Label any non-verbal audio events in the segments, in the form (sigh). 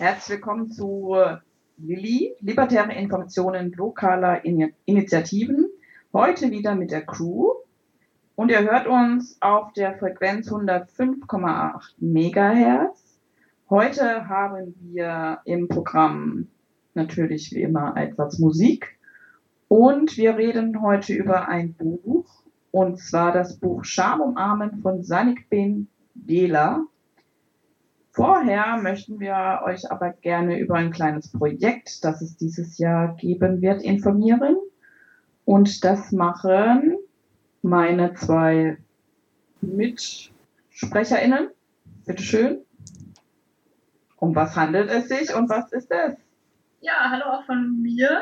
Herzlich willkommen zu Lilly, Libertäre Informationen lokaler In Initiativen. Heute wieder mit der Crew. Und ihr hört uns auf der Frequenz 105,8 Megahertz. Heute haben wir im Programm natürlich wie immer etwas Musik. Und wir reden heute über ein Buch, und zwar das Buch Scham umarmen von Sanik Ben Dela. Vorher möchten wir euch aber gerne über ein kleines Projekt, das es dieses Jahr geben wird, informieren. Und das machen meine zwei MitsprecherInnen. Bitte schön. Um was handelt es sich und was ist es? Ja, hallo auch von mir,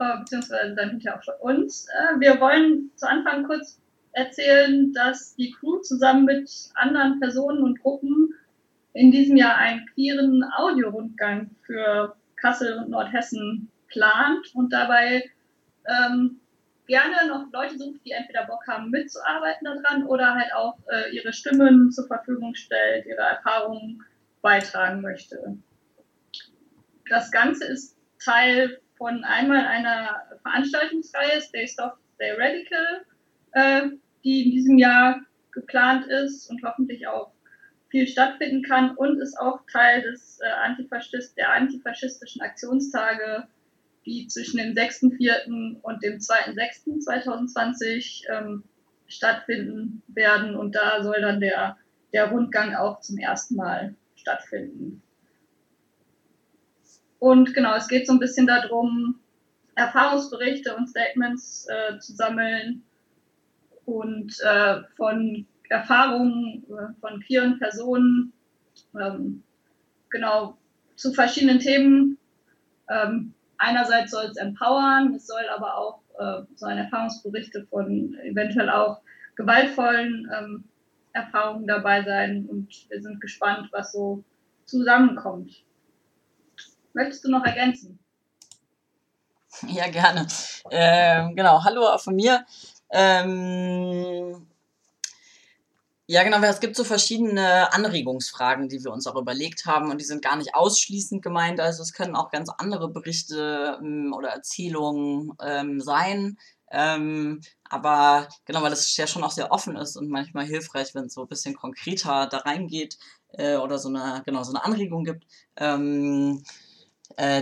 äh, beziehungsweise dann hinterher auch von uns. Äh, wir wollen zu Anfang kurz erzählen, dass die Crew zusammen mit anderen Personen und Gruppen in diesem Jahr einen queeren Audiorundgang für Kassel und Nordhessen plant und dabei ähm, gerne noch Leute sucht, die entweder Bock haben mitzuarbeiten daran oder halt auch äh, ihre Stimmen zur Verfügung stellt, ihre Erfahrungen beitragen möchte. Das Ganze ist Teil von einmal einer Veranstaltungsreihe, Stay Soft, Stay Radical, äh, die in diesem Jahr geplant ist und hoffentlich auch viel stattfinden kann und ist auch Teil des äh, Antifaschist, der antifaschistischen Aktionstage, die zwischen dem 6.4. und dem 2.6.2020 ähm, stattfinden werden. Und da soll dann der, der Rundgang auch zum ersten Mal stattfinden. Und genau, es geht so ein bisschen darum, Erfahrungsberichte und Statements äh, zu sammeln und äh, von Erfahrungen äh, von queeren Personen, ähm, genau, zu verschiedenen Themen. Ähm, einerseits soll es empowern, es soll aber auch, äh, sollen Erfahrungsberichte von eventuell auch gewaltvollen ähm, Erfahrungen dabei sein und wir sind gespannt, was so zusammenkommt. Möchtest du noch ergänzen? Ja, gerne. Ähm, genau, hallo auch von mir. Ähm, ja, genau, es gibt so verschiedene Anregungsfragen, die wir uns auch überlegt haben und die sind gar nicht ausschließend gemeint. Also es können auch ganz andere Berichte ähm, oder Erzählungen ähm, sein. Ähm, aber genau, weil das ja schon auch sehr offen ist und manchmal hilfreich, wenn es so ein bisschen konkreter da reingeht äh, oder so eine, genau, so eine Anregung gibt. Ähm, äh,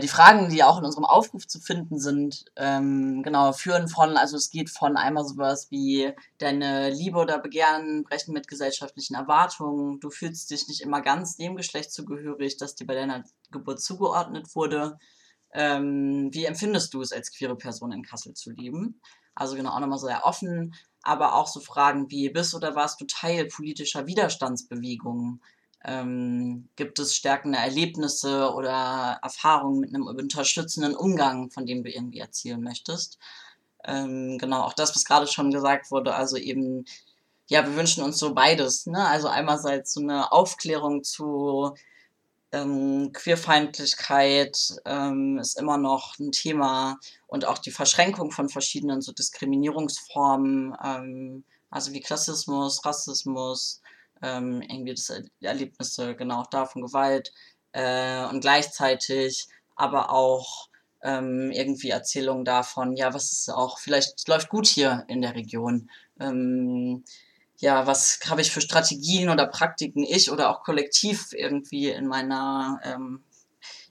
die Fragen, die auch in unserem Aufruf zu finden sind, ähm, genau, führen von, also es geht von einmal sowas wie deine Liebe oder Begehren brechen mit gesellschaftlichen Erwartungen, du fühlst dich nicht immer ganz dem Geschlecht zugehörig, das dir bei deiner Geburt zugeordnet wurde. Ähm, wie empfindest du es als queere Person in Kassel zu leben? Also genau auch nochmal sehr offen, aber auch so Fragen wie, bist oder warst du Teil politischer Widerstandsbewegungen? Ähm, gibt es stärkende Erlebnisse oder Erfahrungen mit einem unterstützenden Umgang, von dem du irgendwie erzielen möchtest. Ähm, genau, auch das, was gerade schon gesagt wurde, also eben, ja, wir wünschen uns so beides, ne? Also einerseits so eine Aufklärung zu ähm, Queerfeindlichkeit ähm, ist immer noch ein Thema und auch die Verschränkung von verschiedenen so Diskriminierungsformen, ähm, also wie Klassismus, Rassismus, ähm, irgendwie das Erlebnisse genau da von Gewalt äh, und gleichzeitig aber auch ähm, irgendwie Erzählungen davon, ja, was ist auch, vielleicht läuft gut hier in der Region. Ähm, ja, was habe ich für Strategien oder Praktiken ich oder auch kollektiv irgendwie in meiner, ähm,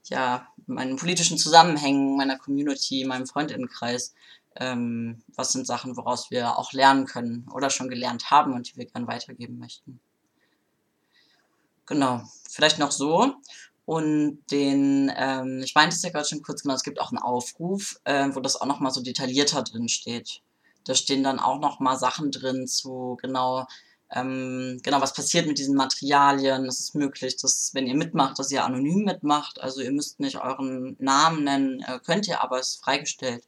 ja, meinen politischen Zusammenhängen, meiner Community, meinem Freundinnenkreis. Ähm, was sind Sachen, woraus wir auch lernen können oder schon gelernt haben und die wir gern weitergeben möchten. Genau, vielleicht noch so. Und den, ähm, ich meinte es ja gerade schon kurz, genau, es gibt auch einen Aufruf, äh, wo das auch nochmal so detaillierter drin steht. Da stehen dann auch nochmal Sachen drin zu, genau, ähm, genau, was passiert mit diesen Materialien. Es ist möglich, dass, wenn ihr mitmacht, dass ihr anonym mitmacht. Also ihr müsst nicht euren Namen nennen, äh, könnt ihr, aber es ist freigestellt.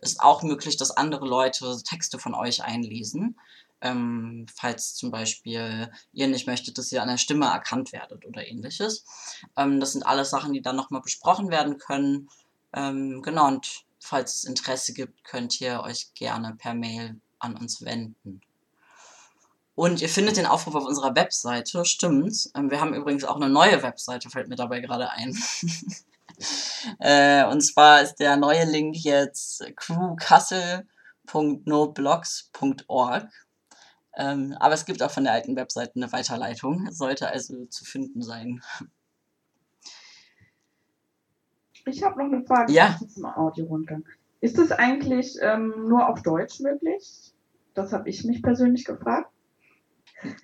Ist auch möglich, dass andere Leute Texte von euch einlesen ähm, falls zum Beispiel ihr nicht möchtet, dass ihr an der Stimme erkannt werdet oder ähnliches. Ähm, das sind alles Sachen, die dann nochmal besprochen werden können. Ähm, genau, und falls es Interesse gibt, könnt ihr euch gerne per Mail an uns wenden. Und ihr findet den Aufruf auf unserer Webseite, stimmt. Ähm, wir haben übrigens auch eine neue Webseite, fällt mir dabei gerade ein. (laughs) äh, und zwar ist der neue Link jetzt crewkassel.noblogs.org. Ähm, aber es gibt auch von der alten Webseite eine Weiterleitung, sollte also zu finden sein. Ich habe noch eine Frage ja. zum Audio-Rundgang. Ist das eigentlich ähm, nur auf Deutsch möglich? Das habe ich mich persönlich gefragt.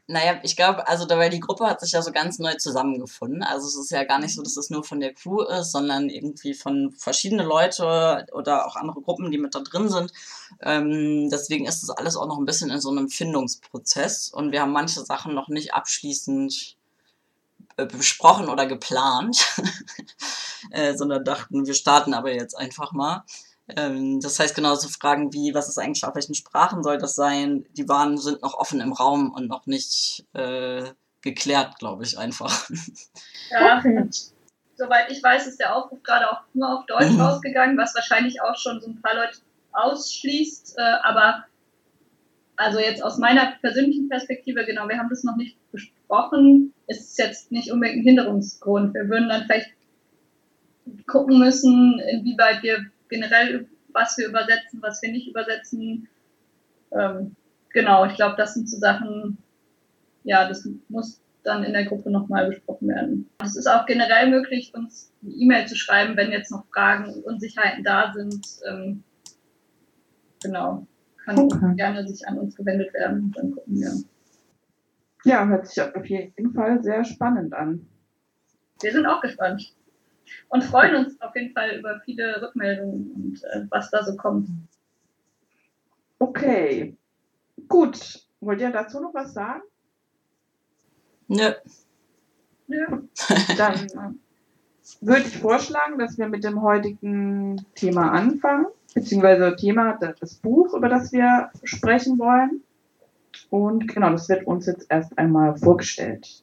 Naja, ich glaube, also dabei die Gruppe hat sich ja so ganz neu zusammengefunden. Also es ist ja gar nicht so, dass es nur von der Crew ist, sondern irgendwie von verschiedenen Leute oder auch andere Gruppen, die mit da drin sind. Ähm, deswegen ist das alles auch noch ein bisschen in so einem Findungsprozess und wir haben manche Sachen noch nicht abschließend äh, besprochen oder geplant, (laughs) äh, sondern dachten, wir starten aber jetzt einfach mal. Ähm, das heißt, genauso Fragen wie, was ist eigentlich, auf welchen Sprachen soll das sein, die waren, sind noch offen im Raum und noch nicht äh, geklärt, glaube ich, einfach. (laughs) Ja, soweit ich weiß, ist der Aufruf gerade auch nur auf Deutsch mhm. ausgegangen, was wahrscheinlich auch schon so ein paar Leute ausschließt, äh, aber also jetzt aus meiner persönlichen Perspektive, genau, wir haben das noch nicht besprochen, ist es jetzt nicht unbedingt ein Hinderungsgrund. Wir würden dann vielleicht gucken müssen, inwieweit wir generell, was wir übersetzen, was wir nicht übersetzen. Ähm, genau, ich glaube, das sind so Sachen, ja, das muss dann in der Gruppe nochmal besprochen werden. Es ist auch generell möglich, uns eine E-Mail zu schreiben, wenn jetzt noch Fragen und Unsicherheiten da sind. Ähm, genau, kann okay. gerne sich an uns gewendet werden und dann gucken wir. Ja, hört sich auf jeden Fall sehr spannend an. Wir sind auch gespannt und freuen uns auf jeden Fall über viele Rückmeldungen und äh, was da so kommt. Okay, gut. Wollt ihr dazu noch was sagen? Nö. Nö. (laughs) Dann äh, würde ich vorschlagen, dass wir mit dem heutigen Thema anfangen, beziehungsweise Thema das Buch, über das wir sprechen wollen. Und genau, das wird uns jetzt erst einmal vorgestellt.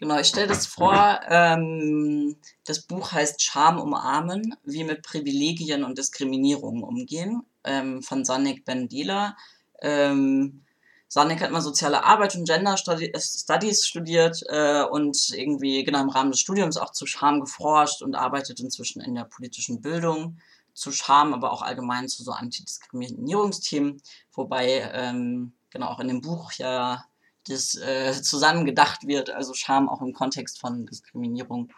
Genau, ich stelle das vor. Ähm, das Buch heißt Scham umarmen, wie mit Privilegien und Diskriminierung umgehen, ähm, von Sanik Bendela. Ähm, Sanik hat mal soziale Arbeit und Gender Studies studiert äh, und irgendwie genau im Rahmen des Studiums auch zu Scham geforscht und arbeitet inzwischen in der politischen Bildung zu Scham, aber auch allgemein zu so Antidiskriminierungsthemen, wobei ähm, genau auch in dem Buch ja das äh, zusammen gedacht wird, also Scham auch im Kontext von Diskriminierung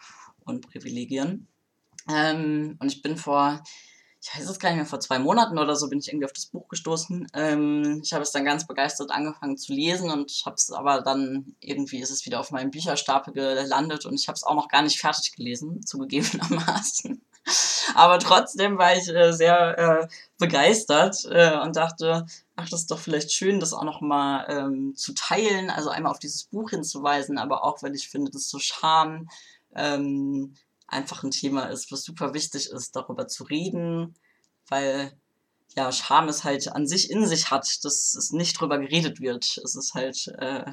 und Privilegien. Ähm, und ich bin vor, ich weiß es gar nicht mehr, vor zwei Monaten oder so bin ich irgendwie auf das Buch gestoßen. Ähm, ich habe es dann ganz begeistert angefangen zu lesen und habe es aber dann irgendwie ist es wieder auf meinem Bücherstapel gelandet und ich habe es auch noch gar nicht fertig gelesen, (laughs) zugegebenermaßen. Aber trotzdem war ich äh, sehr äh, begeistert äh, und dachte, ach, das ist doch vielleicht schön, das auch nochmal ähm, zu teilen, also einmal auf dieses Buch hinzuweisen, aber auch, weil ich finde, dass so Scham ähm, einfach ein Thema ist, was super wichtig ist, darüber zu reden, weil ja, Scham es halt an sich in sich hat, dass es nicht drüber geredet wird. Es ist halt, äh,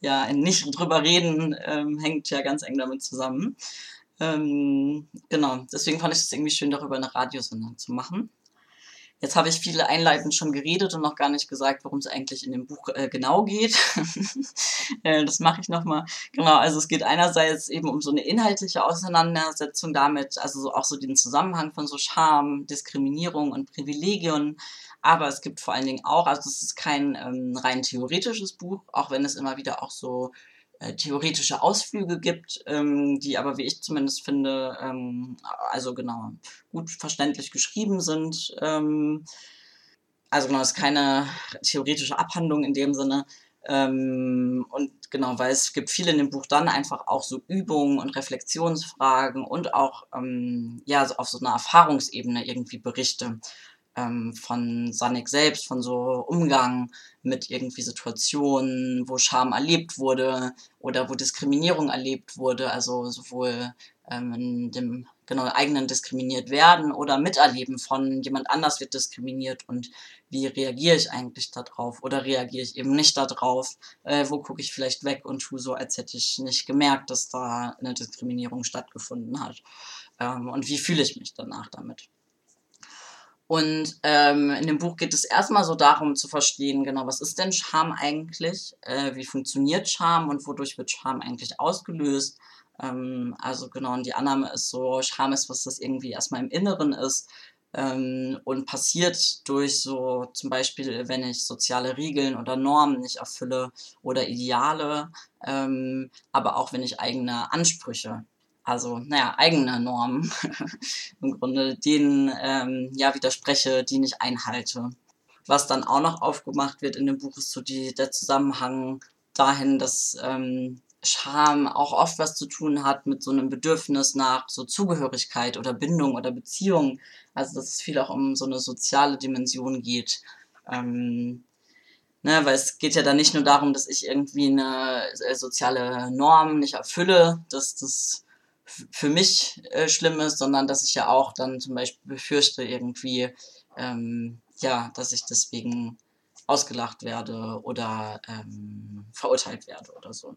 ja, ein nicht drüber reden ähm, hängt ja ganz eng damit zusammen. Ähm, genau, deswegen fand ich es irgendwie schön, darüber eine Radiosendung zu machen. Jetzt habe ich viele einleitend schon geredet und noch gar nicht gesagt, worum es eigentlich in dem Buch äh, genau geht. (laughs) äh, das mache ich nochmal. Genau, also es geht einerseits eben um so eine inhaltliche Auseinandersetzung damit, also so, auch so den Zusammenhang von so Scham, Diskriminierung und Privilegien. Aber es gibt vor allen Dingen auch, also es ist kein ähm, rein theoretisches Buch, auch wenn es immer wieder auch so theoretische Ausflüge gibt, ähm, die aber, wie ich zumindest finde, ähm, also genau, gut verständlich geschrieben sind. Ähm, also genau, es ist keine theoretische Abhandlung in dem Sinne. Ähm, und genau, weil es gibt viel in dem Buch dann einfach auch so Übungen und Reflexionsfragen und auch ähm, ja so auf so einer Erfahrungsebene irgendwie Berichte ähm, von Sanik selbst, von so Umgang mit irgendwie Situationen, wo Scham erlebt wurde oder wo Diskriminierung erlebt wurde, also sowohl ähm, in dem genau eigenen diskriminiert werden oder miterleben von jemand anders wird diskriminiert und wie reagiere ich eigentlich darauf oder reagiere ich eben nicht darauf, äh, wo gucke ich vielleicht weg und tue so, als hätte ich nicht gemerkt, dass da eine Diskriminierung stattgefunden hat ähm, und wie fühle ich mich danach damit. Und ähm, in dem Buch geht es erstmal so darum zu verstehen, genau, was ist denn Scham eigentlich? Äh, wie funktioniert Scham und wodurch wird Scham eigentlich ausgelöst? Ähm, also genau, und die Annahme ist so, Scham ist, was das irgendwie erstmal im Inneren ist ähm, und passiert durch so zum Beispiel, wenn ich soziale Regeln oder Normen nicht erfülle oder Ideale, ähm, aber auch wenn ich eigene Ansprüche also naja, eigene Normen (laughs) im Grunde, denen ähm, ja widerspreche, die nicht einhalte. Was dann auch noch aufgemacht wird in dem Buch ist so die, der Zusammenhang dahin, dass ähm, Scham auch oft was zu tun hat mit so einem Bedürfnis nach so Zugehörigkeit oder Bindung oder Beziehung. Also dass es viel auch um so eine soziale Dimension geht. Ähm, ne, weil es geht ja dann nicht nur darum, dass ich irgendwie eine äh, soziale Norm nicht erfülle, dass das für mich äh, schlimm ist, sondern dass ich ja auch dann zum Beispiel befürchte irgendwie, ähm, ja, dass ich deswegen ausgelacht werde oder ähm, verurteilt werde oder so.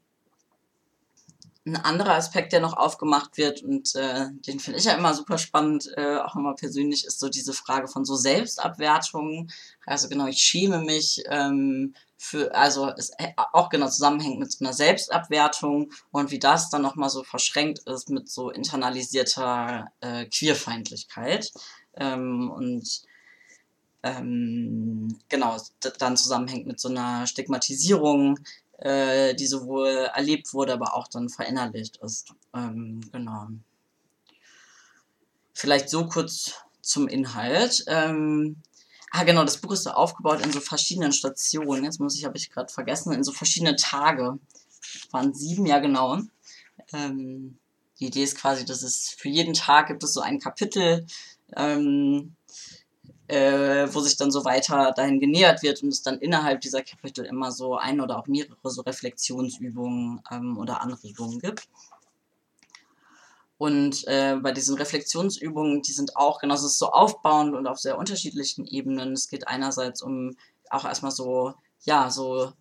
Ein anderer Aspekt, der noch aufgemacht wird und äh, den finde ich ja immer super spannend, äh, auch immer persönlich, ist so diese Frage von so Selbstabwertungen. Also genau, ich schäme mich ähm, für, also es auch genau zusammenhängt mit so einer Selbstabwertung und wie das dann nochmal so verschränkt ist mit so internalisierter äh, Queerfeindlichkeit. Ähm, und ähm, genau, dann zusammenhängt mit so einer Stigmatisierung, äh, die sowohl erlebt wurde, aber auch dann verinnerlicht ist. Ähm, genau. Vielleicht so kurz zum Inhalt. Ähm, Ah, genau, das Buch ist so aufgebaut in so verschiedenen Stationen. Jetzt muss ich, habe ich gerade vergessen, in so verschiedene Tage. Das waren sieben, ja genau. Ähm, die Idee ist quasi, dass es für jeden Tag gibt es so ein Kapitel, ähm, äh, wo sich dann so weiter dahin genähert wird und es dann innerhalb dieser Kapitel immer so ein oder auch mehrere so Reflexionsübungen ähm, oder Anregungen gibt. Und äh, bei diesen Reflexionsübungen, die sind auch, genau, es ist so aufbauend und auf sehr unterschiedlichen Ebenen. Es geht einerseits um auch erstmal so, ja, so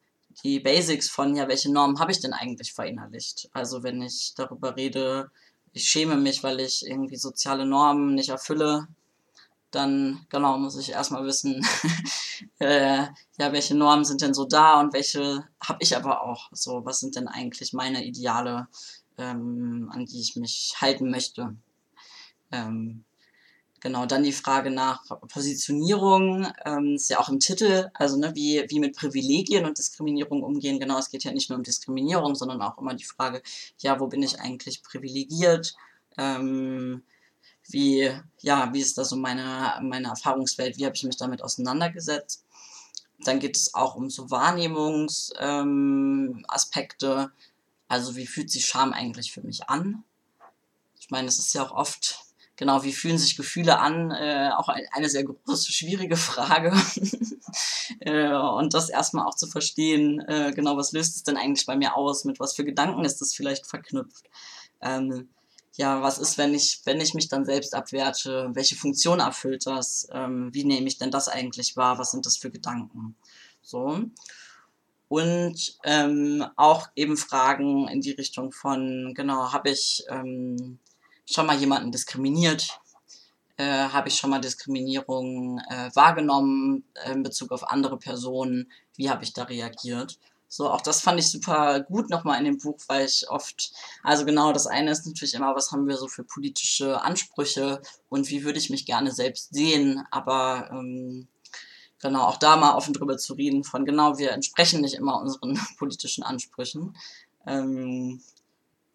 die Basics von, ja, welche Normen habe ich denn eigentlich verinnerlicht? Also wenn ich darüber rede, ich schäme mich, weil ich irgendwie soziale Normen nicht erfülle, dann genau muss ich erstmal wissen, (laughs) äh, ja, welche Normen sind denn so da und welche habe ich aber auch. So, was sind denn eigentlich meine Ideale? ähm, an die ich mich halten möchte. Ähm, genau, dann die Frage nach Positionierung, ähm, ist ja auch im Titel, also ne, wie, wie mit Privilegien und Diskriminierung umgehen. Genau, es geht ja nicht nur um Diskriminierung, sondern auch immer die Frage, ja, wo bin ich eigentlich privilegiert? Ähm, wie, ja, wie ist da so meine, meine Erfahrungswelt, wie habe ich mich damit auseinandergesetzt? Dann geht es auch um so Wahrnehmungsaspekte, ähm, also wie fühlt sich Scham eigentlich für mich an? Ich meine, es ist ja auch oft, genau, wie fühlen sich Gefühle an? Äh, auch eine sehr große, schwierige Frage. (laughs) äh, und das erstmal auch zu verstehen, äh, genau, was löst es denn eigentlich bei mir aus? Mit was für Gedanken ist das vielleicht verknüpft? Ähm, ja, was ist, wenn ich, wenn ich mich dann selbst abwerte? Welche Funktion erfüllt das? Ähm, wie nehme ich denn das eigentlich wahr? Was sind das für Gedanken? So und ähm, auch eben Fragen in die Richtung von, genau, habe ich ähm, schon mal jemanden diskriminiert? Äh, habe ich schon mal Diskriminierung äh, wahrgenommen äh, in Bezug auf andere Personen? Wie habe ich da reagiert? So, auch das fand ich super gut nochmal in dem Buch, weil ich oft, also genau, das eine ist natürlich immer, was haben wir so für politische Ansprüche und wie würde ich mich gerne selbst sehen, aber ähm, genau, auch da mal offen drüber zu reden, von genau, wir entsprechen nicht immer unseren (laughs) politischen Ansprüchen. Ähm,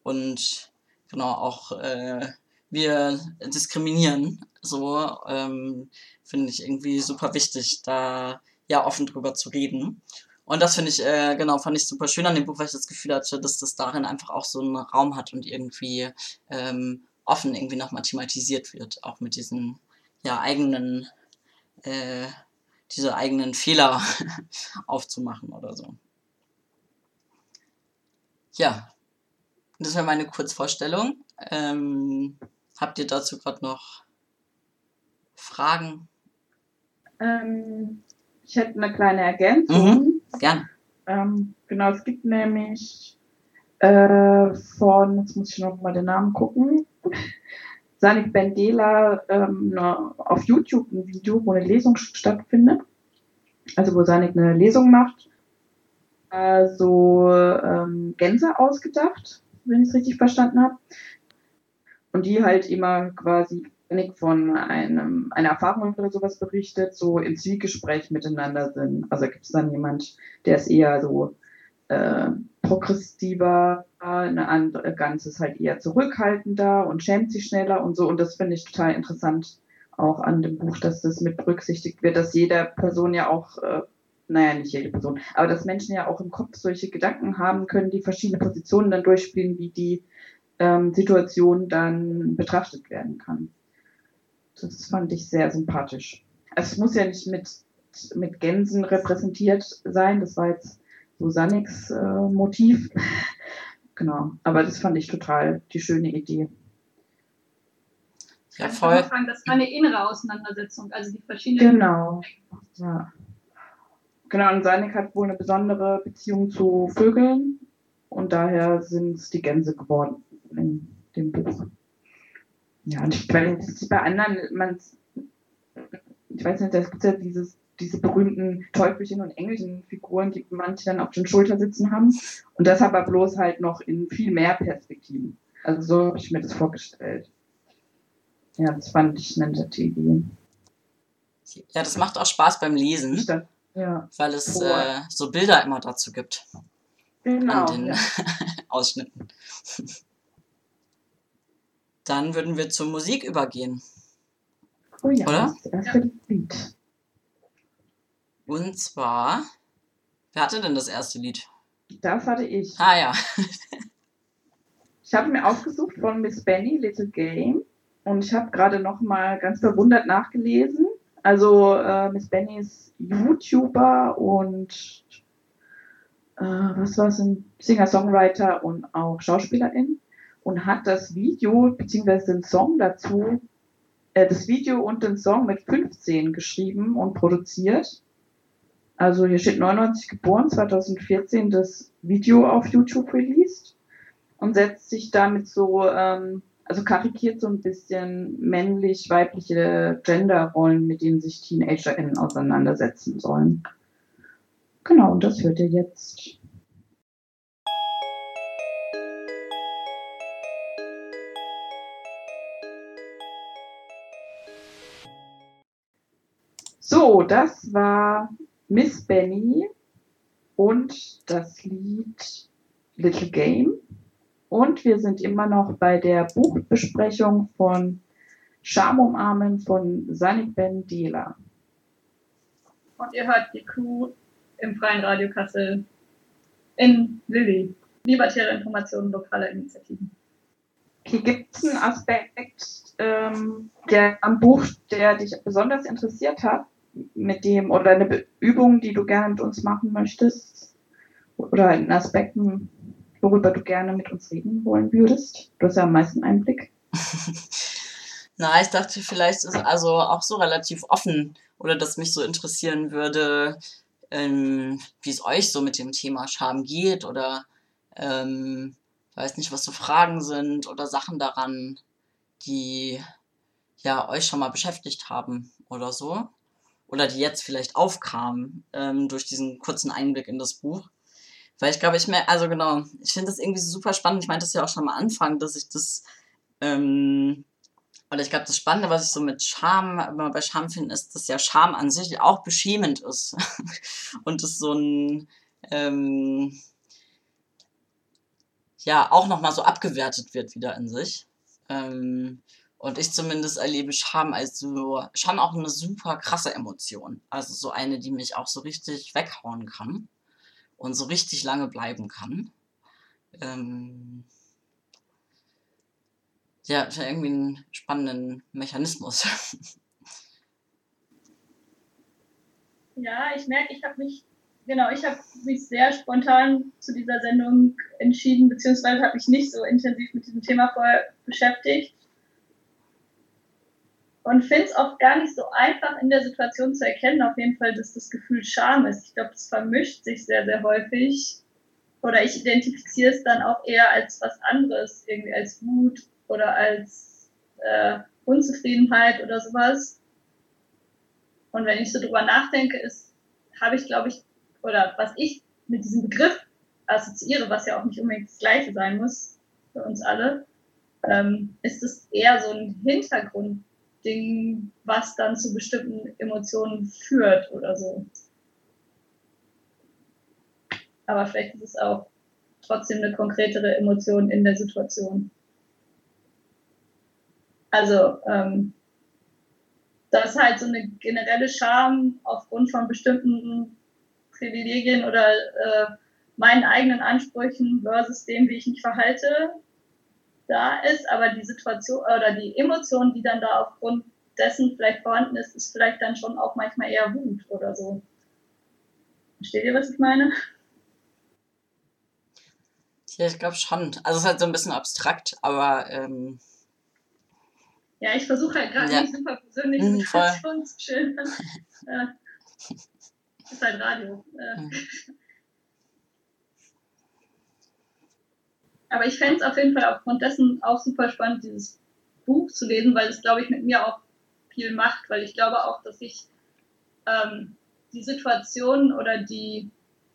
und genau, auch äh, wir diskriminieren. So ähm, finde ich irgendwie super wichtig, da ja offen drüber zu reden. Und das finde ich, äh, genau, fand ich super schön an dem Buch, weil ich das Gefühl hatte, dass das darin einfach auch so einen Raum hat und irgendwie ähm, offen irgendwie nochmal thematisiert wird, auch mit diesen ja eigenen äh, diese eigenen Fehler (laughs) aufzumachen oder so. Ja, das wäre meine Kurzvorstellung. Ähm, habt ihr dazu gerade noch Fragen? Ähm, ich hätte eine kleine Ergänzung. Mhm, gern. Ähm, genau, es gibt nämlich äh, von, jetzt muss ich noch mal den Namen gucken, (laughs) Sanik Bendela ähm, auf YouTube ein Video, wo eine Lesung stattfindet. Also wo Sanik eine Lesung macht. Äh, so ähm, Gänse ausgedacht, wenn ich es richtig verstanden habe. Und die halt immer quasi von einem, einer Erfahrung oder sowas berichtet, so im Zwiegespräch miteinander sind. Also gibt es dann jemand, der ist eher so äh, progressiver, eine andere Ganze ist halt eher zurückhaltender und schämt sich schneller und so. Und das finde ich total interessant auch an dem Buch, dass das mit berücksichtigt wird, dass jeder Person ja auch, äh, naja, nicht jede Person, aber dass Menschen ja auch im Kopf solche Gedanken haben können, die verschiedene Positionen dann durchspielen, wie die ähm, Situation dann betrachtet werden kann. Das fand ich sehr sympathisch. Also es muss ja nicht mit, mit Gänsen repräsentiert sein, das war jetzt Susannix äh, Motiv. (laughs) genau, aber das fand ich total die schöne Idee. Ja, voll. Sagen, das war eine innere Auseinandersetzung, also die verschiedenen. Genau. Ja. Genau, und Sanik hat wohl eine besondere Beziehung zu Vögeln und daher sind es die Gänse geworden in dem Buch. Ja, und ich weiß, bei anderen, man, ich weiß nicht, es gibt ja dieses diese berühmten Teufelchen und Engelchen-Figuren, die manche dann auf den Schultern sitzen haben. Und das aber bloß halt noch in viel mehr Perspektiven. Also so habe ich mir das vorgestellt. Ja, das fand ich eine nette Idee. Ja, das macht auch Spaß beim Lesen. Ja. Weil es äh, so Bilder immer dazu gibt. Genau. An den ja. (laughs) Ausschnitten. Dann würden wir zur Musik übergehen. Oh ja, Oder? das erste Lied. Und zwar, wer hatte denn das erste Lied? Das hatte ich. Ah ja. ich habe mir aufgesucht von Miss Benny, Little Game. Und ich habe gerade noch mal ganz verwundert nachgelesen. Also äh, Miss Benny ist YouTuber und äh, was war es, ein Singer-Songwriter und auch Schauspielerin und hat das Video beziehungsweise den Song dazu, äh, das Video und den Song mit 15 geschrieben und produziert. Also hier steht 99 geboren, 2014 das Video auf YouTube released und setzt sich damit so, ähm, also karikiert so ein bisschen männlich-weibliche Genderrollen, mit denen sich TeenagerInnen auseinandersetzen sollen. Genau, und das hört ihr jetzt. So, das war Miss Benny und das Lied Little Game. Und wir sind immer noch bei der Buchbesprechung von Scham umarmen von Sanik Ben Dela. Und ihr hört die Crew im Freien Radio Kassel in Lilly. Libertäre Informationen lokaler Initiativen. Okay, gibt es einen Aspekt ähm, der, am Buch, der dich besonders interessiert hat? Mit dem oder eine Übung, die du gerne mit uns machen möchtest oder in Aspekten, worüber du gerne mit uns reden wollen würdest? Du hast ja am meisten Einblick. (laughs) Na, ich dachte, vielleicht ist also auch so relativ offen oder dass mich so interessieren würde, ähm, wie es euch so mit dem Thema Scham geht oder ähm, weiß nicht, was so Fragen sind oder Sachen daran, die ja euch schon mal beschäftigt haben oder so oder die jetzt vielleicht aufkamen ähm, durch diesen kurzen Einblick in das Buch. Weil ich glaube, ich merke, also genau, ich finde das irgendwie super spannend. Ich meinte das ja auch schon am Anfang, dass ich das, ähm, oder ich glaube, das Spannende, was ich so mit Scham, immer bei Scham finde, ist, dass ja Scham an sich auch beschämend ist. (laughs) Und es so ein, ähm, ja, auch nochmal so abgewertet wird wieder in sich. Ähm, und ich zumindest erlebe Scham als so, schon auch eine super krasse Emotion. Also so eine, die mich auch so richtig weghauen kann und so richtig lange bleiben kann. Ähm ja, irgendwie einen spannenden Mechanismus. (laughs) Ja, ich merke, ich habe mich, genau, ich habe mich sehr spontan zu dieser Sendung entschieden, beziehungsweise habe mich nicht so intensiv mit diesem Thema vorher beschäftigt und finde es auch gar nicht so einfach in der Situation zu erkennen, auf jeden Fall, dass das Gefühl Scham ist. Ich glaube, das vermischt sich sehr, sehr häufig. Oder ich identifiziere es dann auch eher als was anderes, irgendwie als Wut oder als äh, Unzufriedenheit oder sowas. Und wenn ich so drüber nachdenke, ist, habe ich, glaube ich, oder was ich mit diesem Begriff assoziiere, was ja auch nicht unbedingt das Gleiche sein muss für uns alle, ähm, ist es eher so ein Hintergrundding, was dann zu bestimmten Emotionen führt oder so. Aber vielleicht ist es auch trotzdem eine konkretere Emotion in der Situation. Also, ähm, dass halt so eine generelle Scham aufgrund von bestimmten Privilegien oder äh, meinen eigenen Ansprüchen versus dem, wie ich mich verhalte, da ist, aber die Situation oder die Emotion, die dann da aufgrund dessen vielleicht vorhanden ist, ist vielleicht dann schon auch manchmal eher Wut oder so. Versteht ihr, was ich meine? Ja, ich glaube schon. Also es ist halt so ein bisschen abstrakt, aber ähm ja, ich versuche halt gerade ja. nicht super persönlich mm, mit zu schildern. äh, ist halt Radio. Äh. Mhm. Aber ich fände es auf jeden Fall aufgrund dessen auch super spannend, dieses Buch zu lesen, weil es, glaube ich, mit mir auch viel macht, weil ich glaube auch, dass ich ähm, die Situation oder die,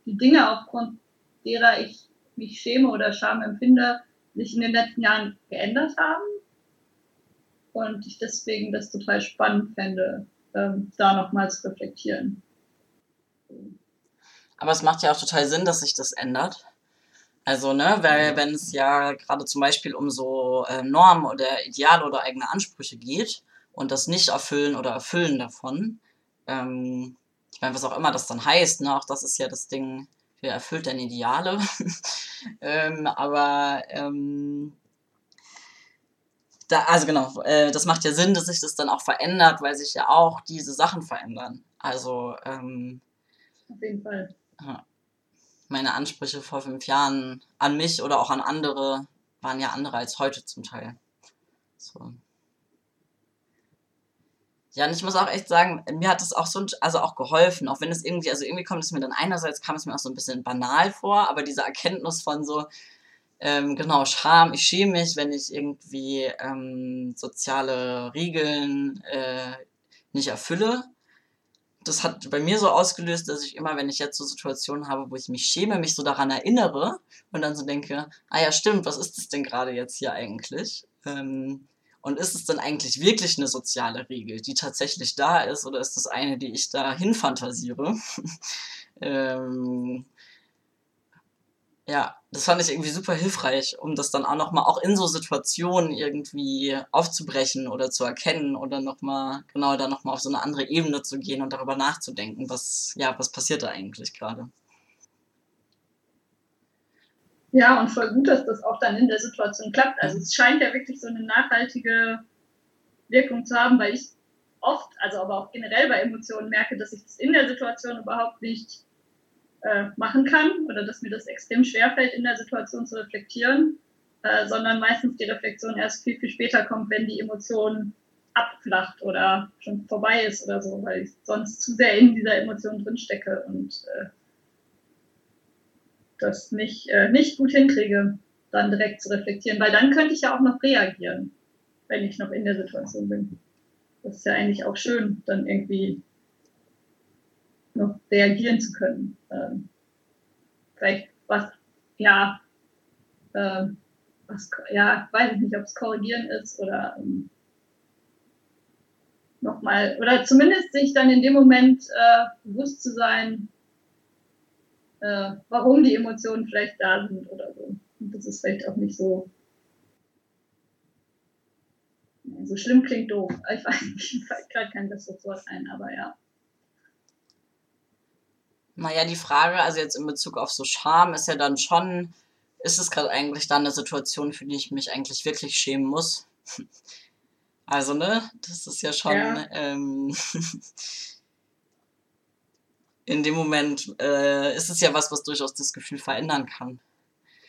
die Dinge, aufgrund derer ich mich schäme oder Scham empfinde, sich in den letzten Jahren geändert haben. Und ich deswegen das total spannend fände, ähm, da nochmal zu reflektieren. Aber es macht ja auch total Sinn, dass sich das ändert. Also, ne, weil wenn es ja gerade zum Beispiel um so äh, Normen oder Ideale oder eigene Ansprüche geht und das Nicht-Erfüllen oder Erfüllen davon, ähm, ich meine, was auch immer das dann heißt, ne, auch das ist ja das Ding, wer erfüllt denn Ideale? (laughs) ähm, aber ähm, da, also genau, äh, das macht ja Sinn, dass sich das dann auch verändert, weil sich ja auch diese Sachen verändern. Also ähm, auf jeden Fall. Ja meine Ansprüche vor fünf Jahren an mich oder auch an andere waren ja andere als heute zum Teil. So. Ja, und ich muss auch echt sagen, mir hat es auch so, also auch geholfen, auch wenn es irgendwie, also irgendwie kommt es mir dann einerseits, kam es mir auch so ein bisschen banal vor, aber diese Erkenntnis von so, ähm, genau, Scham, ich schäme mich, wenn ich irgendwie ähm, soziale Regeln äh, nicht erfülle das hat bei mir so ausgelöst, dass ich immer, wenn ich jetzt so Situationen habe, wo ich mich schäme, mich so daran erinnere und dann so denke, ah ja, stimmt, was ist das denn gerade jetzt hier eigentlich? Ähm, und ist es denn eigentlich wirklich eine soziale Regel, die tatsächlich da ist, oder ist das eine, die ich da hinfantasiere? (laughs) ähm, ja, das fand ich irgendwie super hilfreich, um das dann auch nochmal auch in so Situationen irgendwie aufzubrechen oder zu erkennen oder nochmal, genau, da nochmal auf so eine andere Ebene zu gehen und darüber nachzudenken, was, ja, was passiert da eigentlich gerade. Ja, und voll gut, dass das auch dann in der Situation klappt. Also es scheint ja wirklich so eine nachhaltige Wirkung zu haben, weil ich oft, also aber auch generell bei Emotionen merke, dass ich das in der Situation überhaupt nicht äh, machen kann oder dass mir das extrem schwerfällt, in der Situation zu reflektieren, äh, sondern meistens die Reflexion erst viel, viel später kommt, wenn die Emotion abflacht oder schon vorbei ist oder so, weil ich sonst zu sehr in dieser Emotion drinstecke und äh, das nicht, äh, nicht gut hinkriege, dann direkt zu reflektieren, weil dann könnte ich ja auch noch reagieren, wenn ich noch in der Situation bin. Das ist ja eigentlich auch schön, dann irgendwie noch reagieren zu können. Ähm, vielleicht was, ja, äh, was, ja, weiß ich nicht, ob es korrigieren ist oder ähm, nochmal, oder zumindest sich dann in dem Moment äh, bewusst zu sein, äh, warum die Emotionen vielleicht da sind oder so. Und das ist vielleicht auch nicht so, so schlimm klingt doof. Ich weiß nicht, (laughs) ich gerade kein besseres Wort ein, aber ja. Naja, die Frage, also jetzt in Bezug auf so Scham, ist ja dann schon, ist es gerade eigentlich dann eine Situation, für die ich mich eigentlich wirklich schämen muss? (laughs) Also, ne, das ist ja schon ja. Ähm, (laughs) in dem Moment äh, ist es ja was, was durchaus das Gefühl verändern kann.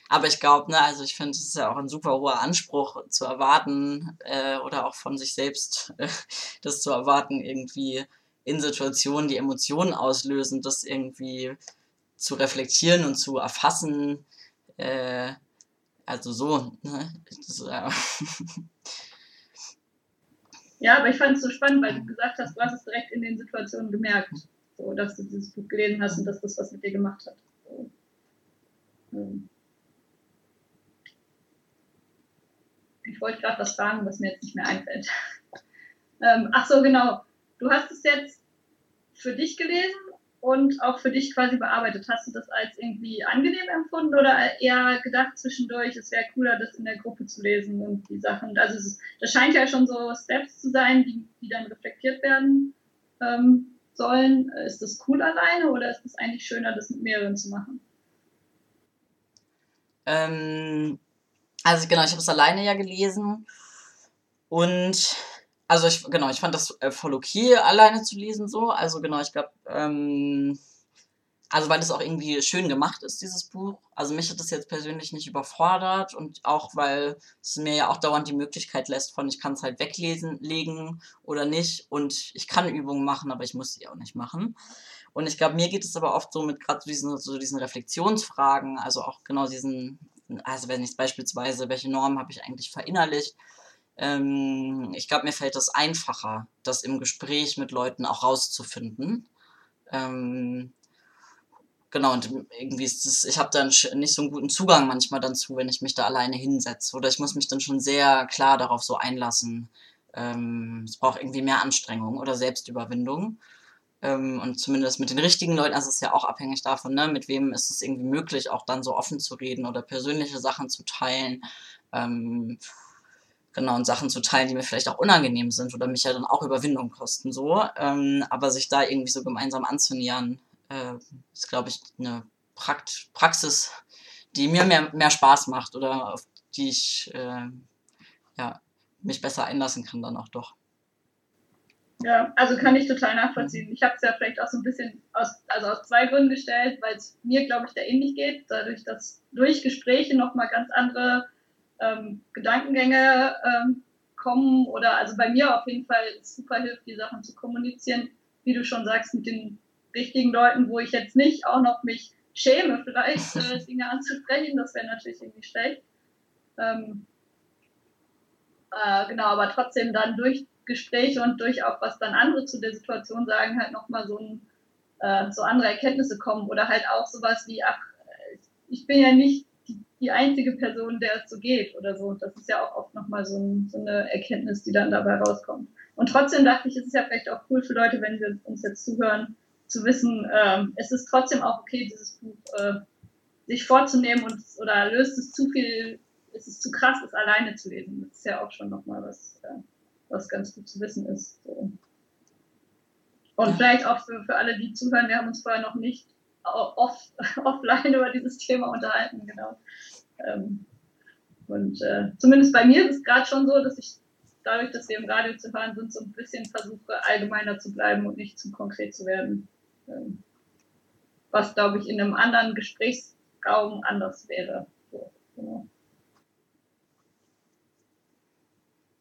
Aber ich glaube, ne, also ich finde, es ist ja auch ein super hoher Anspruch zu erwarten äh, oder auch von sich selbst äh, (laughs) das zu erwarten, irgendwie in Situationen, die Emotionen auslösen, das irgendwie zu reflektieren und zu erfassen. Äh, also so, ne? Das, äh, (laughs) Ja, aber ich fand es so spannend, weil du gesagt hast, du hast es direkt in den Situationen gemerkt, so, dass du dieses Buch gelesen hast und dass das was mit dir gemacht hat. So. Ähm. Ich wollte gerade was fragen, was mir jetzt nicht mehr einfällt. (laughs) Ähm, ach so, genau. Du hast es jetzt für dich gelesen und auch für dich quasi bearbeitet. Hast du das als irgendwie angenehm empfunden oder eher gedacht zwischendurch, es wäre cooler, das in der Gruppe zu lesen und die Sachen? Also es, das scheint ja schon so Steps zu sein, die, die dann reflektiert werden ähm, sollen. Ist das cool alleine oder ist es eigentlich schöner, das mit mehreren zu machen? Ähm, also genau, ich habe es alleine ja gelesen und also ich, genau, ich fand das äh, voll okay, alleine zu lesen so. Also genau, ich glaube, ähm, also weil es auch irgendwie schön gemacht ist, dieses Buch. Also mich hat das jetzt persönlich nicht überfordert und auch weil es mir ja auch dauernd die Möglichkeit lässt von, ich kann es halt weglesen, legen oder nicht. Und ich kann Übungen machen, aber ich muss sie auch nicht machen. Und ich glaube, mir geht es aber oft so mit gerade diesen, so diesen Reflexionsfragen, also auch genau diesen, also wenn ich beispielsweise, welche Normen habe ich eigentlich verinnerlicht, ähm, ich glaube, mir fällt es einfacher, das im Gespräch mit Leuten auch rauszufinden. Ähm, genau, und irgendwie ist es, ich habe dann nicht so einen guten Zugang manchmal dazu, wenn ich mich da alleine hinsetze. Oder ich muss mich dann schon sehr klar darauf so einlassen. Ähm, es braucht irgendwie mehr Anstrengung oder Selbstüberwindung. Ähm, und zumindest mit den richtigen Leuten, also es ist ja auch abhängig davon, ne, mit wem ist es irgendwie möglich, auch dann so offen zu reden oder persönliche Sachen zu teilen. Ähm, genau, und Sachen zu teilen, die mir vielleicht auch unangenehm sind oder mich ja dann auch Überwindung kosten, so. Ähm, aber sich da irgendwie so gemeinsam anzunähern, äh, ist, glaube ich, eine Prakt Praxis, die mir mehr, mehr Spaß macht oder auf die ich äh, ja, mich besser einlassen kann dann auch doch. Ja, also kann ich total nachvollziehen. Ich habe es ja vielleicht auch so ein bisschen aus, also aus zwei Gründen gestellt, weil es mir, glaube ich, da ähnlich geht, dadurch, dass durch Gespräche nochmal ganz andere ähm, Gedankengänge ähm, kommen oder also bei mir auf jeden Fall super hilft, die Sachen zu kommunizieren, wie du schon sagst, mit den richtigen Leuten, wo ich jetzt nicht auch noch mich schäme, (laughs) vielleicht äh, (laughs) Dinge anzusprechen, das wäre natürlich irgendwie schlecht. Ähm, äh, genau, aber trotzdem dann durch Gespräche und durch auch, was dann andere zu der Situation sagen, halt nochmal so, ein, äh, so andere Erkenntnisse kommen oder halt auch sowas wie, ach, ich bin ja nicht die einzige Person, der es so geht oder so. Das ist ja auch oft nochmal so, ein, so eine Erkenntnis, die dann dabei rauskommt. Und trotzdem dachte ich, es ist ja vielleicht auch cool für Leute, wenn sie uns jetzt zuhören, zu wissen, ähm, es ist trotzdem auch okay, dieses Buch äh, sich vorzunehmen und oder löst es zu viel, ist es zu krass, es alleine zu lesen. Das ist ja auch schon nochmal was, äh, was ganz gut zu wissen ist. So. Und vielleicht auch für, für alle, die zuhören, wir haben uns vorher noch nicht off, (laughs) offline über dieses Thema unterhalten, genau. Ähm, und äh, zumindest bei mir ist es gerade schon so, dass ich dadurch, dass wir im Radio zu hören sind, so ein bisschen versuche, allgemeiner zu bleiben und nicht zu konkret zu werden. Ähm, was, glaube ich, in einem anderen Gesprächsraum anders wäre. So, genau.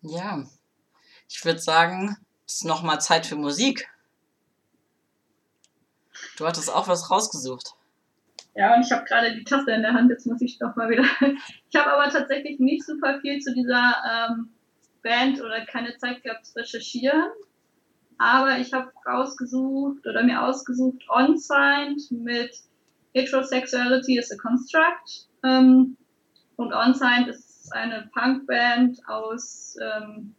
Ja, ich würde sagen, es ist nochmal Zeit für Musik. Du hattest auch was rausgesucht. Ja, und ich habe gerade die Tasse in der Hand, jetzt muss ich doch mal wieder. Ich habe aber tatsächlich nicht super viel zu dieser ähm, Band oder keine Zeit gehabt zu recherchieren. Aber ich habe rausgesucht oder mir ausgesucht Unsigned mit Heterosexuality is a Construct. Ähm, und Unsigned ist eine Punkband aus, ähm,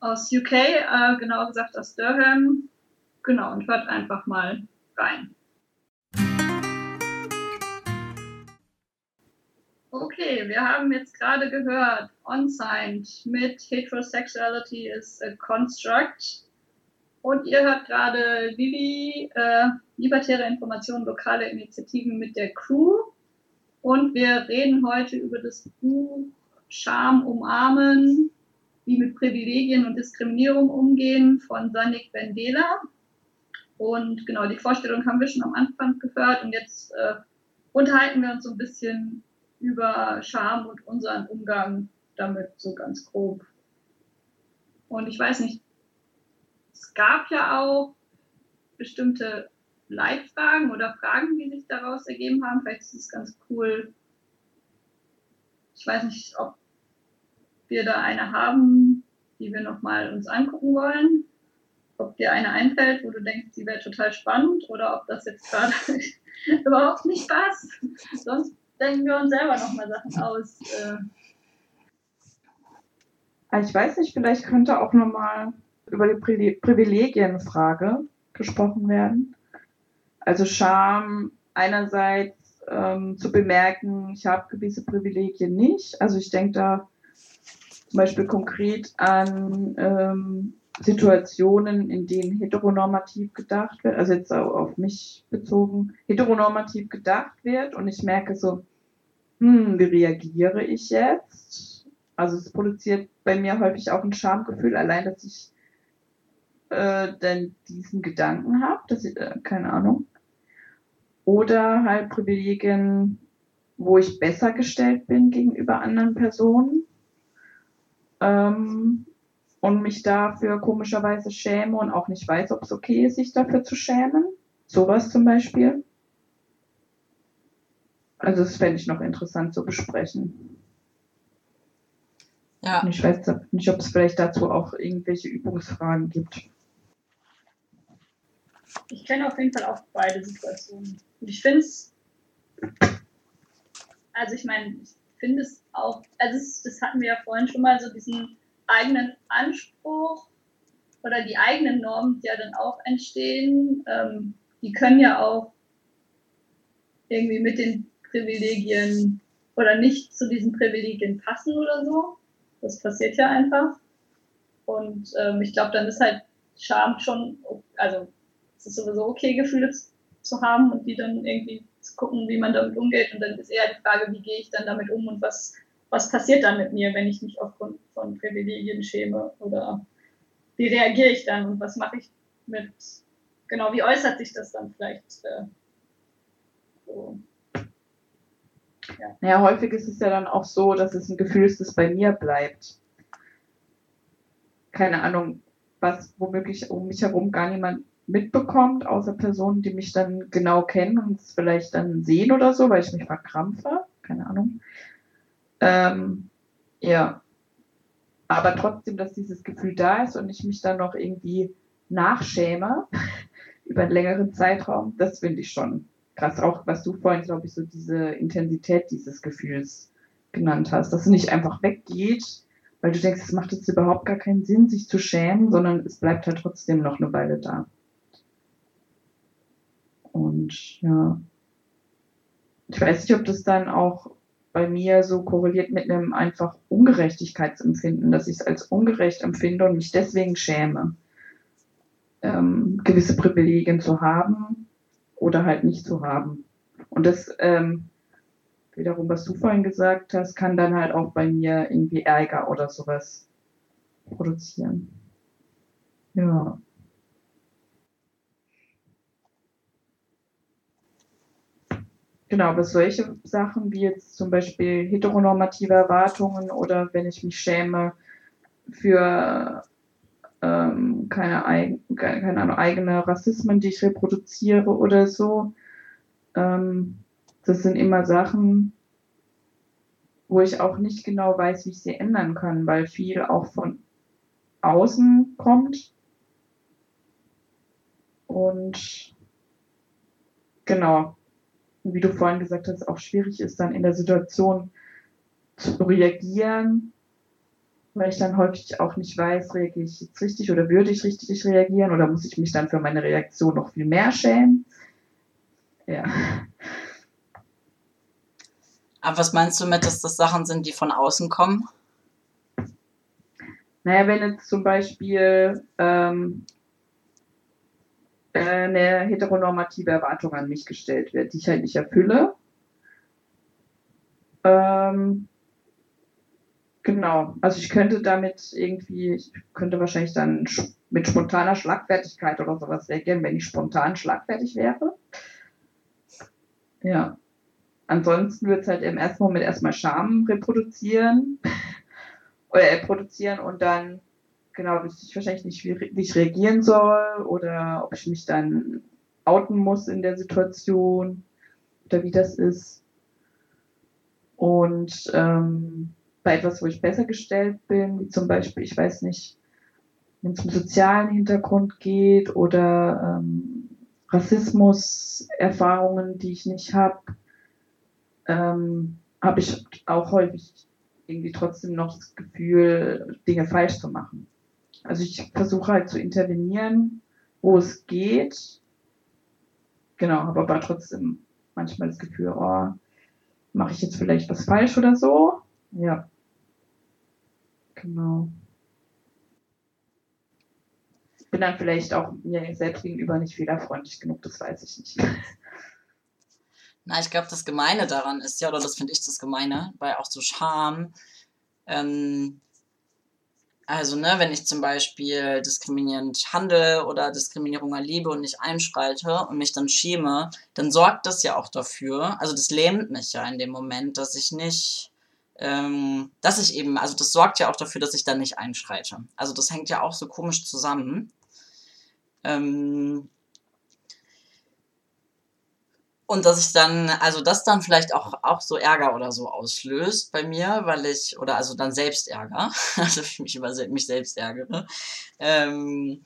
aus UK, äh, genauer gesagt aus Durham. Genau, und hört einfach mal rein. Okay, wir haben jetzt gerade gehört, Unsigned mit Heterosexuality is a Construct. Und ihr hört gerade Lili, äh, libertäre Informationen, lokale Initiativen mit der Crew. Und wir reden heute über das Buch Scham umarmen, wie mit Privilegien und Diskriminierung umgehen von Sanik Bendela. Und genau, die Vorstellung haben wir schon am Anfang gehört und jetzt äh, unterhalten wir uns so ein bisschen über Scham und unseren Umgang damit, so ganz grob. Und ich weiß nicht, es gab ja auch bestimmte Leitfragen oder Fragen, die sich daraus ergeben haben. Vielleicht ist es ganz cool. Ich weiß nicht, ob wir da eine haben, die wir nochmal uns angucken wollen. Ob dir eine einfällt, wo du denkst, die wäre total spannend oder ob das jetzt gerade (laughs) überhaupt nicht passt. Sonst denken wir uns selber nochmal Sachen aus. Äh. Ah, ich weiß nicht, vielleicht könnte auch nochmal über die Privilegienfrage gesprochen werden. Also Scham einerseits ähm, zu bemerken, ich habe gewisse Privilegien nicht. Also ich denke da zum Beispiel konkret an ähm, Situationen, in denen heteronormativ gedacht wird, also jetzt auch auf mich bezogen, heteronormativ gedacht wird und ich merke so, hm, wie reagiere ich jetzt? Also es produziert bei mir häufig auch ein Schamgefühl, allein, dass ich äh, denn diesen Gedanken habe, dass ich, äh, keine Ahnung. Oder halt Privilegien, wo ich besser gestellt bin gegenüber anderen Personen ähm, und mich dafür komischerweise schäme und auch nicht weiß, ob es okay ist, sich dafür zu schämen. Sowas zum Beispiel. Also das fände ich noch interessant zu besprechen. Ja. Und ich weiß nicht, ob es vielleicht dazu auch irgendwelche Übungsfragen gibt. Ich kenne auf jeden Fall auch beide Situationen. Und ich finde es, also ich meine, ich finde es auch, also das hatten wir ja vorhin schon mal, so diesen eigenen Anspruch oder die eigenen Normen, die ja dann auch entstehen, ähm, die können ja auch irgendwie mit den Privilegien oder nicht zu diesen Privilegien passen oder so. Das passiert ja einfach. Und ähm, ich glaube, dann ist halt Scham schon, also es ist sowieso okay, Gefühle zu haben und die dann irgendwie zu gucken, wie man damit umgeht. Und dann ist eher die Frage, wie gehe ich dann damit um und was, was passiert dann mit mir, wenn ich mich aufgrund von Privilegien schäme oder wie reagiere ich dann und was mache ich mit, genau, wie äußert sich das dann vielleicht äh, so. Ja. ja, häufig ist es ja dann auch so, dass es ein Gefühl ist, das bei mir bleibt. Keine Ahnung, was womöglich um mich herum gar niemand mitbekommt, außer Personen, die mich dann genau kennen und es vielleicht dann sehen oder so, weil ich mich verkrampfe. Keine Ahnung. Ähm, ja. Aber trotzdem, dass dieses Gefühl da ist und ich mich dann noch irgendwie nachschäme (laughs) über einen längeren Zeitraum, das finde ich schon krass. Auch was du vorhin, glaube ich, so diese Intensität dieses Gefühls genannt hast, dass es nicht einfach weggeht, weil du denkst, es macht jetzt überhaupt gar keinen Sinn, sich zu schämen, sondern es bleibt halt trotzdem noch eine Weile da. Und ja, ich weiß nicht, ob das dann auch bei mir so korreliert mit einem einfach Ungerechtigkeitsempfinden, dass ich es als ungerecht empfinde und mich deswegen schäme, ähm, gewisse Privilegien zu haben oder halt nicht zu haben. Und das, ähm, wiederum, was du vorhin gesagt hast, kann dann halt auch bei mir irgendwie Ärger oder sowas produzieren. Ja. Genau, aber solche Sachen wie jetzt zum Beispiel heteronormative Erwartungen oder wenn ich mich schäme für ähm, keine, keine Ahnung, eigene Rassismen, die ich reproduziere oder so, ähm, das sind immer Sachen, wo ich auch nicht genau weiß, wie ich sie ändern kann, weil viel auch von außen kommt. Und genau, wie du vorhin gesagt hast, auch schwierig ist, dann in der Situation zu reagieren, weil ich dann häufig auch nicht weiß, reagiere ich jetzt richtig oder würde ich richtig reagieren oder muss ich mich dann für meine Reaktion noch viel mehr schämen? Ja. Aber was meinst du mit, dass das Sachen sind, die von außen kommen? Naja, wenn jetzt zum Beispiel ähm, eine heteronormative Erwartung an mich gestellt wird, die ich halt nicht erfülle. Ähm, genau, also ich könnte damit irgendwie, ich könnte wahrscheinlich dann mit spontaner Schlagfertigkeit oder sowas reagieren, wenn ich spontan schlagfertig wäre. Ja. Ansonsten wird es halt im ersten Moment erstmal Scham reproduzieren (laughs) oder äh, produzieren und dann genau, wüsste ich wahrscheinlich nicht, wie, wie ich reagieren soll oder ob ich mich dann outen muss in der Situation oder wie das ist. Und ähm, bei etwas, wo ich besser gestellt bin, wie zum Beispiel, ich weiß nicht, wenn es um sozialen Hintergrund geht oder ähm, Rassismus-Erfahrungen, die ich nicht habe, ähm, habe ich auch häufig irgendwie trotzdem noch das Gefühl, Dinge falsch zu machen. Also ich versuche halt zu intervenieren, wo es geht. Genau, habe aber trotzdem manchmal das Gefühl, oh, mache ich jetzt vielleicht was falsch oder so? Ja. Genau. Bin dann vielleicht auch mir selbst gegenüber nicht fehlerfreundlich genug, das weiß ich nicht. (laughs) Na, ich glaube, das Gemeine daran ist ja, oder das finde ich das Gemeine, bei auch so Scham. Ähm, also, ne, wenn ich zum Beispiel diskriminierend handle oder Diskriminierung erlebe und nicht einschreite und mich dann schäme, dann sorgt das ja auch dafür, also das lähmt mich ja in dem Moment, dass ich nicht, ähm, dass ich eben, also das sorgt ja auch dafür, dass ich dann nicht einschreite. Also das hängt ja auch so komisch zusammen. Ähm, und dass ich dann, also das dann vielleicht auch, auch so Ärger oder so auslöst bei mir, weil ich, oder also dann selbst Ärger, (laughs) also ich mich über mich selbst ärgere, ähm,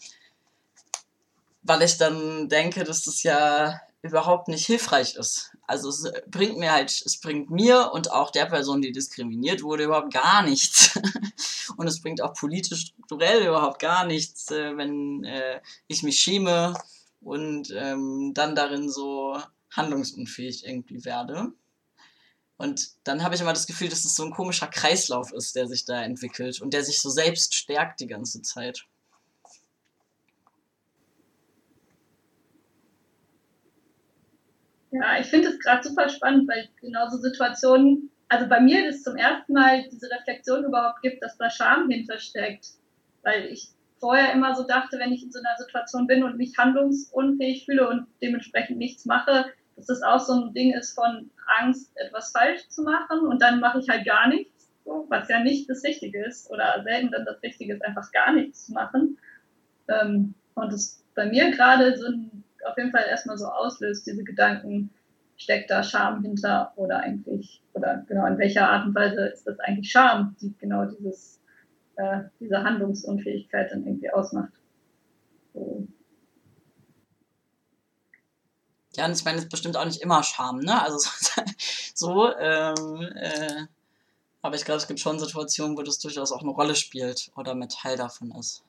weil ich dann denke, dass das ja überhaupt nicht hilfreich ist. Also es bringt mir halt, es bringt mir und auch der Person, die diskriminiert wurde, überhaupt gar nichts. (laughs) und es bringt auch politisch, strukturell überhaupt gar nichts, äh, wenn äh, ich mich schäme und ähm, dann darin so handlungsunfähig irgendwie werde. Und dann habe ich immer das Gefühl, dass es so ein komischer Kreislauf ist, der sich da entwickelt und der sich so selbst stärkt die ganze Zeit. Ja, ich finde es gerade super spannend, weil genau so Situationen, also bei mir ist zum ersten Mal diese Reflexion überhaupt gibt, dass da Scham hintersteckt. Weil ich vorher immer so dachte, wenn ich in so einer Situation bin und mich handlungsunfähig fühle und dementsprechend nichts mache, dass das auch so ein Ding ist von Angst, etwas falsch zu machen und dann mache ich halt gar nichts, so, was ja nicht das Richtige ist oder selten dann das Richtige ist, einfach gar nichts zu machen. Ähm, und das bei mir gerade so ein, auf jeden Fall erstmal so auslöst, diese Gedanken, steckt da Scham hinter oder eigentlich, oder genau in welcher Art und Weise ist das eigentlich Scham, die genau dieses, äh, diese Handlungsunfähigkeit dann irgendwie ausmacht. So. Ja, und ich meine, es ist bestimmt auch nicht immer Scham, ne? Also (laughs) so, ähm, äh, aber ich glaube, es gibt schon Situationen, wo das durchaus auch eine Rolle spielt oder mit Teil davon ist.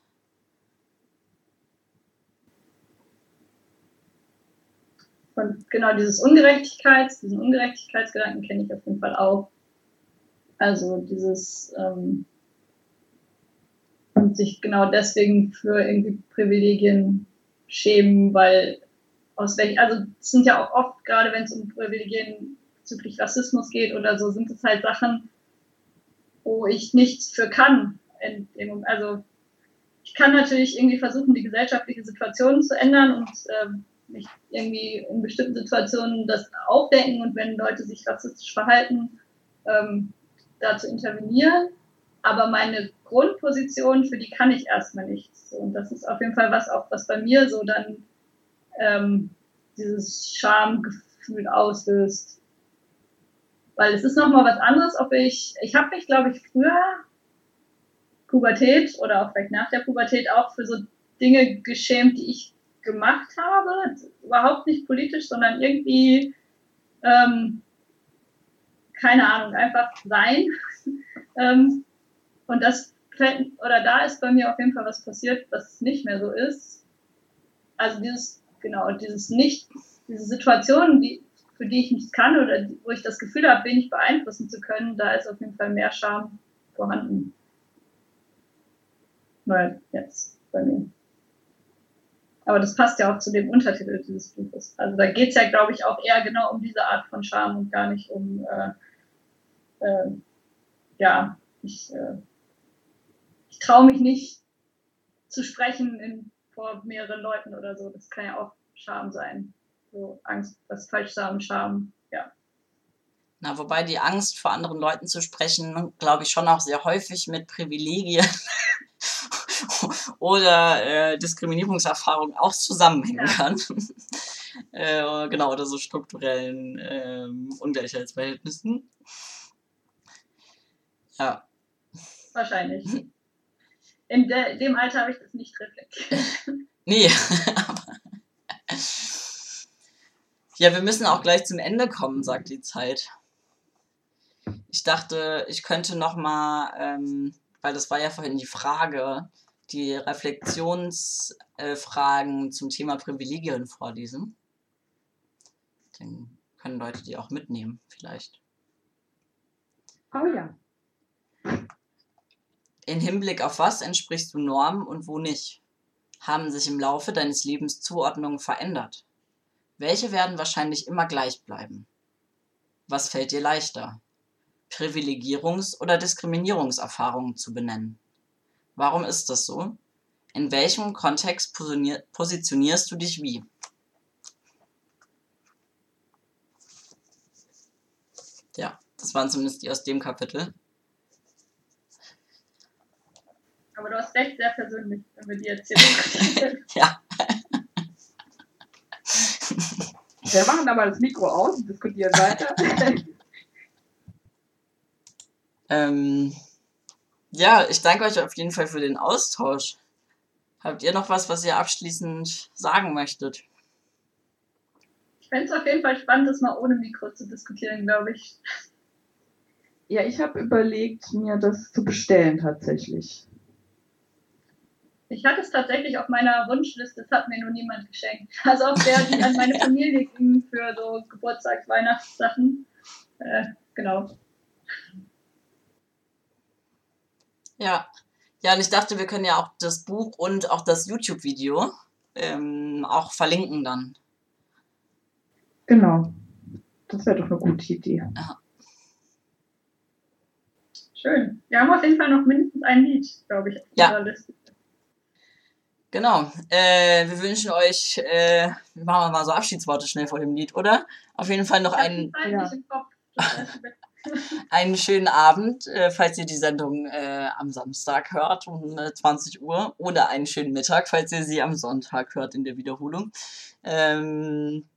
Und genau dieses Ungerechtigkeits, diesen Ungerechtigkeitsgedanken kenne ich auf jeden Fall auch. Also dieses ähm, und sich genau deswegen für irgendwie Privilegien schämen, weil aus welchen, also es sind ja auch oft, gerade wenn es um Privilegien bezüglich Rassismus geht oder so, sind es halt Sachen, wo ich nichts für kann. Dem, also ich kann natürlich irgendwie versuchen, die gesellschaftliche Situation zu ändern und äh, mich irgendwie in bestimmten Situationen das aufdecken und wenn Leute sich rassistisch verhalten, ähm, da zu intervenieren. Aber meine Grundposition, für die kann ich erstmal nichts. Und das ist auf jeden Fall was auch, was bei mir so dann ähm, dieses Schamgefühl auslöst. Weil es ist nochmal was anderes, ob ich, ich habe mich, glaube ich, früher Pubertät oder auch vielleicht nach der Pubertät auch für so Dinge geschämt, die ich gemacht habe. Überhaupt nicht politisch, sondern irgendwie, ähm, keine Ahnung, einfach sein. (laughs) ähm, und das oder da ist bei mir auf jeden Fall was passiert, was nicht mehr so ist. Also dieses genau, dieses nicht, diese Situation, die, für die ich nichts kann oder wo ich das Gefühl habe, wenig beeinflussen zu können, da ist auf jeden Fall mehr Scham vorhanden. Weil jetzt bei mir. Aber das passt ja auch zu dem Untertitel dieses Buches. Also da geht es ja, glaube ich, auch eher genau um diese Art von Scham und gar nicht um, äh, äh, ja, ich, äh, ich traue mich nicht zu sprechen in vor mehreren Leuten oder so. Das kann ja auch Scham sein. So Angst, das falsch sagen, Scham, ja. Na, wobei die Angst, vor anderen Leuten zu sprechen, glaube ich, schon auch sehr häufig mit Privilegien (laughs) oder äh, Diskriminierungserfahrungen auch zusammenhängen ja. kann. (laughs) äh, genau, oder so strukturellen äh, Ungleichheitsverhältnissen. Ja. Wahrscheinlich. (laughs) In de dem Alter habe ich das nicht reflektiert. Nee, (laughs) aber. Ja, wir müssen auch gleich zum Ende kommen, sagt die Zeit. Ich dachte, ich könnte noch mal, ähm, weil das war ja vorhin die Frage, die Reflexionsfragen äh, zum Thema Privilegien vorlesen. Dann können Leute die auch mitnehmen, vielleicht. Oh ja. In Hinblick auf was entsprichst du Normen und wo nicht? Haben sich im Laufe deines Lebens Zuordnungen verändert? Welche werden wahrscheinlich immer gleich bleiben? Was fällt dir leichter? Privilegierungs- oder Diskriminierungserfahrungen zu benennen? Warum ist das so? In welchem Kontext positionierst du dich wie? Ja, das waren zumindest die aus dem Kapitel. Aber du hast recht, sehr persönlich, wenn wir die erzählen. (laughs) ja. Wir machen aber das Mikro aus und diskutieren weiter. ähm, ja, ich danke euch auf jeden Fall für den Austausch. Habt ihr noch was, was ihr abschließend sagen möchtet? Ich fände es auf jeden Fall spannend, das mal ohne Mikro zu diskutieren, glaube ich. Ja, ich habe überlegt, mir das zu bestellen tatsächlich. Ich hatte es tatsächlich auf meiner Wunschliste, das hat mir nur niemand geschenkt. (laughs) Also auch der, die an meine Familie ging für so Geburtstags-, Weihnachtssachen. Äh, genau. Ja. Ja, und ich dachte, wir können ja auch das Buch und auch das YouTube-Video ähm, auch verlinken dann. Genau. Das wäre doch eine gute Idee. Ja. Schön. Wir haben auf jeden Fall noch mindestens ein Lied, glaube ich, auf ja. unserer Liste. Genau. Äh, wir wünschen euch, äh, machen wir mal so Abschiedsworte schnell vor dem Lied, oder? Auf jeden Fall noch einen, Ja. (laughs) einen schönen Abend, äh, falls ihr die Sendung äh, am Samstag hört um äh, 20 Uhr. Oder einen schönen Mittag, falls ihr sie am Sonntag hört in der Wiederholung. Ähm,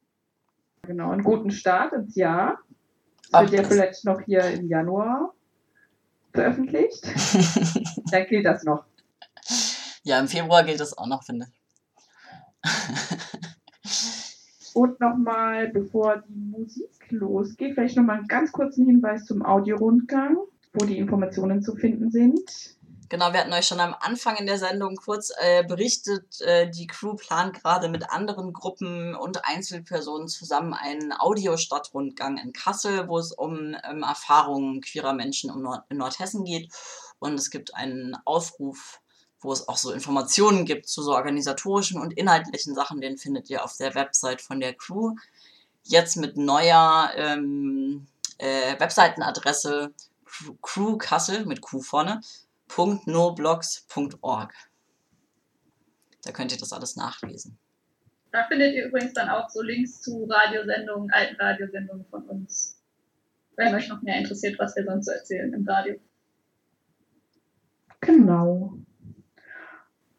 Genau, einen guten Start ins Jahr. Das wird ja vielleicht noch hier im Januar veröffentlicht. (laughs) Dann gilt das noch. Ja, im Februar gilt das auch noch, finde ich. (laughs) Und nochmal, bevor die Musik losgeht, vielleicht nochmal einen ganz kurzen Hinweis zum Audiorundgang, wo die Informationen zu finden sind. Genau, wir hatten euch schon am Anfang in der Sendung kurz äh, berichtet, äh, die Crew plant gerade mit anderen Gruppen und Einzelpersonen zusammen einen Audiostadtrundgang in Kassel, wo es um ähm, Erfahrungen queerer Menschen im Nord in Nordhessen geht. Und es gibt einen Aufruf, wo es auch so Informationen gibt zu so organisatorischen und inhaltlichen Sachen. Den findet ihr auf der Website von der Crew. Jetzt mit neuer ähm, äh, Webseitenadresse Crew- Kassel mit Q vorne www.noblogs.org. Da könnt ihr das alles nachlesen. Da findet ihr übrigens dann auch so Links zu Radiosendungen, alten Radiosendungen von uns. Wenn euch noch mehr interessiert, was wir sonst so erzählen im Radio. Genau.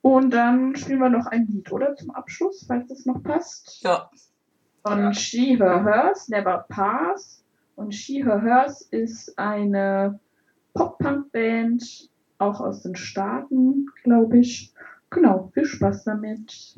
Und dann spielen wir noch ein Lied, oder? Zum Abschluss, falls es noch passt. Ja, Von Ja. She Her Hers, Never Pass. Und She Her Hers ist eine Pop-Punk-Band, auch aus den Staaten, glaube ich. Genau, viel Spaß damit.